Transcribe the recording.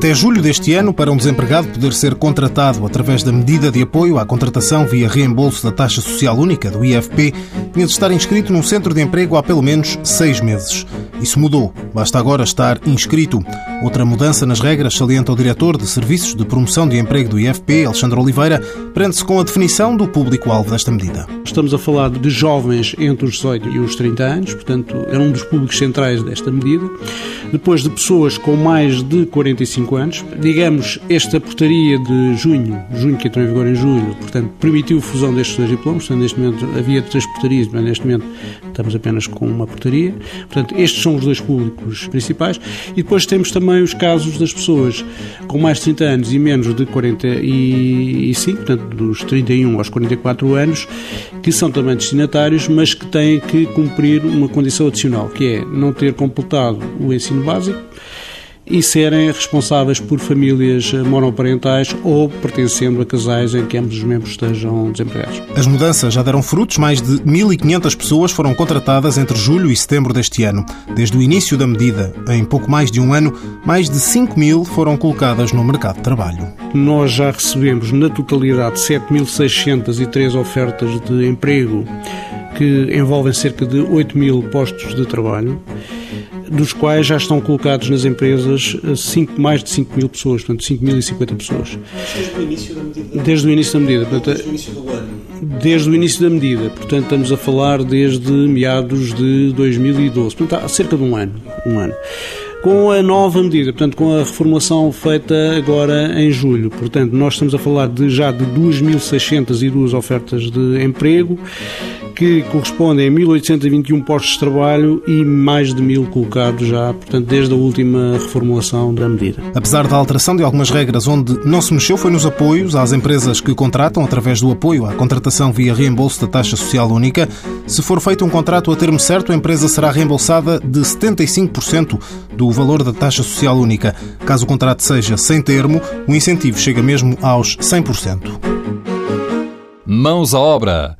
Até julho deste ano, para um desempregado poder ser contratado através da medida de apoio à contratação via reembolso da taxa social única, do IFP, tinha de estar inscrito num centro de emprego há pelo menos seis meses. Isso mudou. Basta agora estar inscrito. Outra mudança nas regras, salienta o diretor de Serviços de Promoção de Emprego do IFP, Alexandre Oliveira, prende-se com a definição do público-alvo desta medida. Estamos a falar de jovens entre os 18 e os 30 anos, portanto, é um dos públicos centrais desta medida. Depois de pessoas com mais de 45 anos. Digamos, esta portaria de junho, junho que entrou em vigor em julho, portanto, permitiu a fusão destes dois diplomas. Portanto, neste momento havia três portarias, mas neste momento estamos apenas com uma portaria. Portanto, estes são os dois públicos principais. E depois temos também os casos das pessoas com mais de 30 anos e menos de 45, portanto, dos 31 aos 44 anos, que são também destinatários, mas que têm que cumprir uma condição adicional, que é não ter completado o ensino básico e serem responsáveis por famílias monoparentais ou pertencendo a casais em que ambos os membros estejam desempregados. As mudanças já deram frutos. Mais de 1.500 pessoas foram contratadas entre julho e setembro deste ano. Desde o início da medida, em pouco mais de um ano, mais de 5 mil foram colocadas no mercado de trabalho. Nós já recebemos, na totalidade, 7.603 ofertas de emprego que envolvem cerca de 8 mil postos de trabalho dos quais já estão colocados nas empresas cinco, mais de 5 mil pessoas, portanto 5.050 pessoas. Desde o início da medida? Desde o início da medida. Portanto, desde o início do ano? Desde o início da medida. Portanto, estamos a falar desde meados de 2012. Portanto, há cerca de um ano. Um ano com a nova medida, portanto, com a reformulação feita agora em julho. Portanto, nós estamos a falar de já de 2.602 ofertas de emprego que correspondem a 1.821 postos de trabalho e mais de mil colocados já, portanto, desde a última reformulação da medida. Apesar da alteração de algumas regras, onde não se mexeu foi nos apoios às empresas que contratam através do apoio à contratação via reembolso da taxa social única. Se for feito um contrato a termo certo, a empresa será reembolsada de 75% do valor da taxa social única. Caso o contrato seja sem termo, o incentivo chega mesmo aos 100%. Mãos à obra